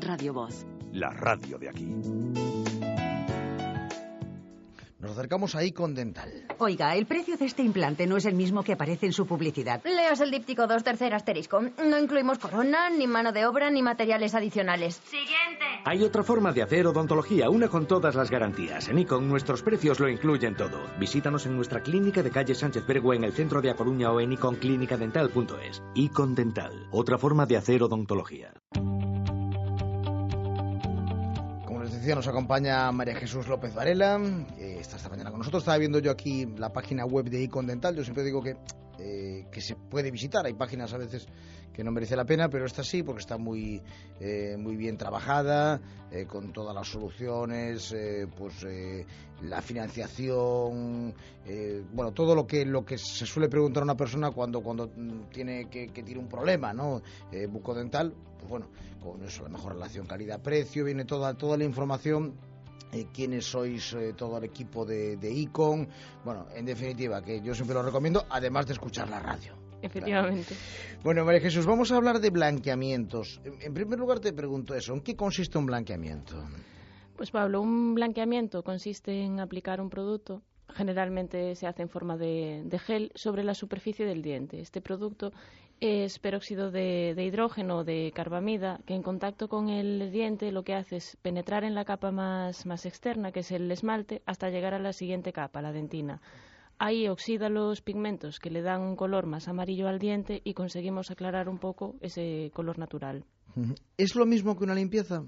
Radio Voz. La radio de aquí. Nos acercamos ahí con Dental. Oiga, el precio de este implante no es el mismo que aparece en su publicidad. Leas el díptico 2, tercer asterisco. No incluimos corona, ni mano de obra, ni materiales adicionales. Siguiente. Hay otra forma de hacer odontología, una con todas las garantías. En Icon nuestros precios lo incluyen todo. Visítanos en nuestra clínica de calle Sánchez Bergua en el centro de A Coruña o en iconclinicadental.es. Icon Dental, otra forma de hacer odontología. Como les decía, nos acompaña María Jesús López Varela. Está esta mañana con nosotros. Estaba viendo yo aquí la página web de Icon Dental. Yo siempre digo que, eh, que se puede visitar. Hay páginas a veces que no merece la pena, pero esta sí, porque está muy, eh, muy bien trabajada, eh, con todas las soluciones, eh, pues eh, la financiación, bueno, todo lo que lo que se suele preguntar a una persona cuando cuando tiene que, que tiene un problema, ¿no? Bucodental, pues bueno, con eso, la mejor relación calidad-precio, viene toda, toda la información eh, quiénes sois eh, todo el equipo de, de Icon. Bueno, en definitiva, que yo siempre lo recomiendo, además de escuchar la radio. Efectivamente. Bueno, María Jesús, vamos a hablar de blanqueamientos. En, en primer lugar te pregunto eso, ¿en qué consiste un blanqueamiento? Pues Pablo, un blanqueamiento consiste en aplicar un producto, generalmente se hace en forma de, de gel, sobre la superficie del diente. Este producto es peróxido de, de hidrógeno de carbamida, que en contacto con el diente lo que hace es penetrar en la capa más, más externa, que es el esmalte, hasta llegar a la siguiente capa, la dentina. Ahí oxida los pigmentos que le dan un color más amarillo al diente y conseguimos aclarar un poco ese color natural. ¿Es lo mismo que una limpieza?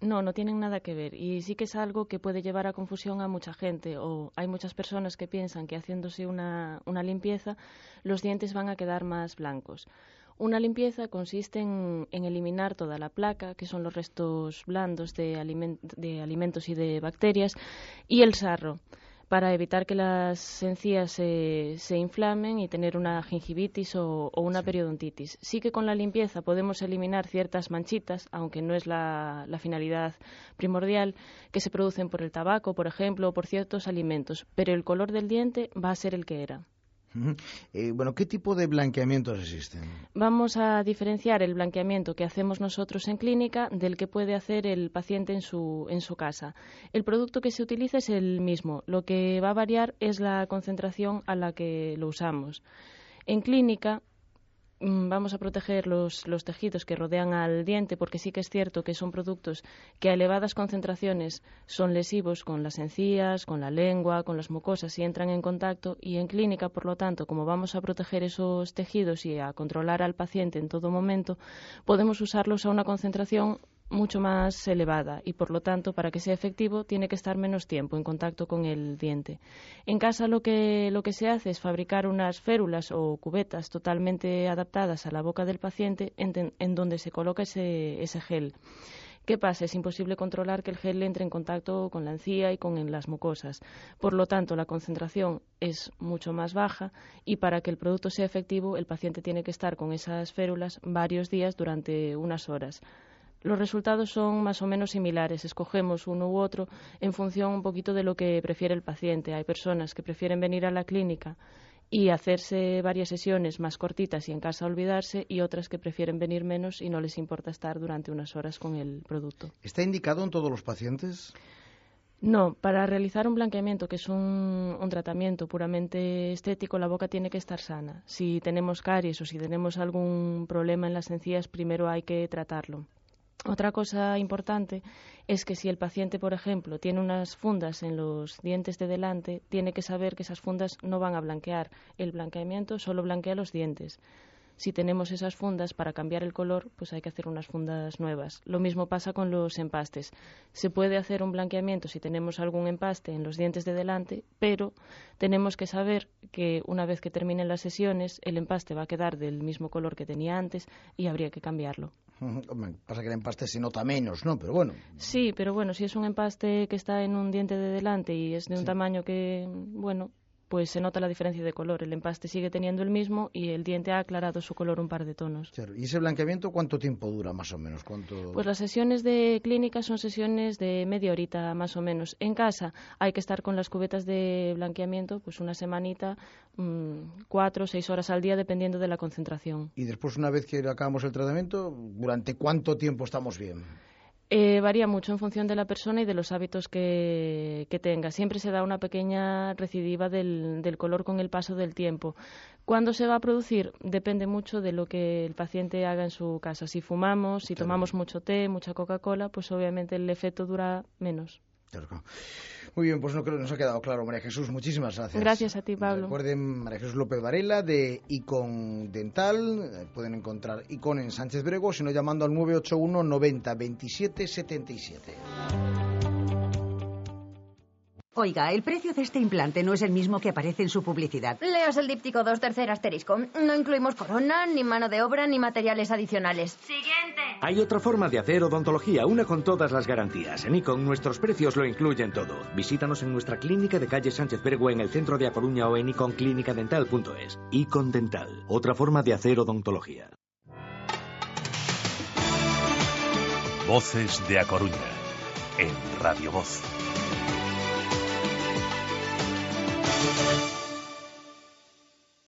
No, no tienen nada que ver y sí que es algo que puede llevar a confusión a mucha gente o hay muchas personas que piensan que haciéndose una, limpieza los dientes van a quedar más blancos. Una limpieza consiste en, eliminar toda la placa, que son los restos blandos de, de alimentos y de bacterias, y el sarro para evitar que las encías se, se inflamen y tener una gingivitis o, o una periodontitis. Sí que con la limpieza podemos eliminar ciertas manchitas, aunque no es la, la finalidad primordial, que se producen por el tabaco, por ejemplo, o por ciertos alimentos, pero el color del diente va a ser el que era. Eh, bueno, ¿qué tipo de blanqueamientos existen? Vamos a diferenciar el blanqueamiento que hacemos nosotros en clínica del que puede hacer el paciente en su, en su casa. El producto que se utiliza es el mismo. Lo que va a variar es la concentración a la que lo usamos. En clínica vamos a proteger los, los tejidos que rodean al diente porque sí que es cierto que son productos que a elevadas concentraciones son lesivos con las encías, con la lengua, con las mucosas si entran en contacto y en clínica, por lo tanto, como vamos a proteger esos tejidos y a controlar al paciente en todo momento, podemos usarlos a una concentración mucho más elevada y por lo tanto para que sea efectivo tiene que estar menos tiempo en contacto con el diente. En casa lo que, lo que se hace es fabricar unas férulas o cubetas totalmente adaptadas a la boca del paciente en, donde se coloca ese, ese gel. ¿Qué pasa? Es imposible controlar que el gel entre en contacto con la encía y con las mucosas. Por lo tanto, la concentración es mucho más baja y para que el producto sea efectivo, el paciente tiene que estar con esas férulas varios días durante unas horas. Los resultados son más o menos similares. Escogemos uno u otro en función un poquito de lo que prefiere el paciente. Hay personas que prefieren venir a la clínica y hacerse varias sesiones más cortitas y en casa olvidarse y otras que prefieren venir menos y no les importa estar durante unas horas con el producto. ¿Está indicado en todos los pacientes? No, para realizar un blanqueamiento, que es un, un, tratamiento puramente estético, la boca tiene que estar sana. Si tenemos caries o si tenemos algún problema en las encías, primero hay que tratarlo. Otra cosa importante es que si el paciente, por ejemplo, tiene unas fundas en los dientes de delante, tiene que saber que esas fundas no van a blanquear. El blanqueamiento solo blanquea los dientes. si tenemos esas fundas, para cambiar el color, pues hay que hacer unas fundas nuevas. Lo mismo pasa con los empastes. Se puede hacer un blanqueamiento si tenemos algún empaste en los dientes de delante, pero tenemos que saber que una vez que terminen las sesiones, el empaste va a quedar del mismo color que tenía antes y habría que cambiarlo. Pasa que el empaste se nota menos, ¿no? Pero bueno. Sí, pero bueno, si es un empaste que está en un diente de delante y es de un tamaño que, bueno, pues se nota la diferencia de color. El empaste sigue teniendo el mismo y el diente ha aclarado su color un par de tonos. ¿Y ese blanqueamiento cuánto tiempo dura más o menos? ¿Cuánto... Pues las sesiones de clínica son sesiones de media horita más o menos. En casa hay que estar con las cubetas de blanqueamiento pues una semanita, mmm, cuatro o seis horas al día dependiendo de la concentración. Y después una vez que acabamos el tratamiento, ¿durante cuánto tiempo estamos bien? Eh, varía mucho en función de la persona y de los hábitos que, tenga. Siempre se da una pequeña recidiva del, del, color con el paso del tiempo. ¿Cuándo se va a producir? Depende mucho de lo que el paciente haga en su casa. Si fumamos, si tomamos mucho té, mucha Coca-Cola, pues obviamente el efecto dura menos. Muy bien, pues no creo que nos ha quedado claro, María Jesús. Muchísimas gracias. Gracias a ti, Pablo. Recuerden, María Jesús López Varela de Icon Dental. Pueden encontrar Icon en Sánchez Brego, sino llamando al 981 90 27 77. Oiga, el precio de este implante no es el mismo que aparece en su publicidad. Leas el díptico 2 tercer asterisco. No incluimos corona, ni mano de obra, ni materiales adicionales. Siguiente. Hay otra forma de hacer odontología, una con todas las garantías. En Icon nuestros precios lo incluyen todo. Visítanos en nuestra clínica de calle Sánchez Bergo en el centro de A Coruña o en iconclinicadental.es. Icon Dental, otra forma de hacer odontología. Voces de A Coruña, en Radio Voz. Thank you.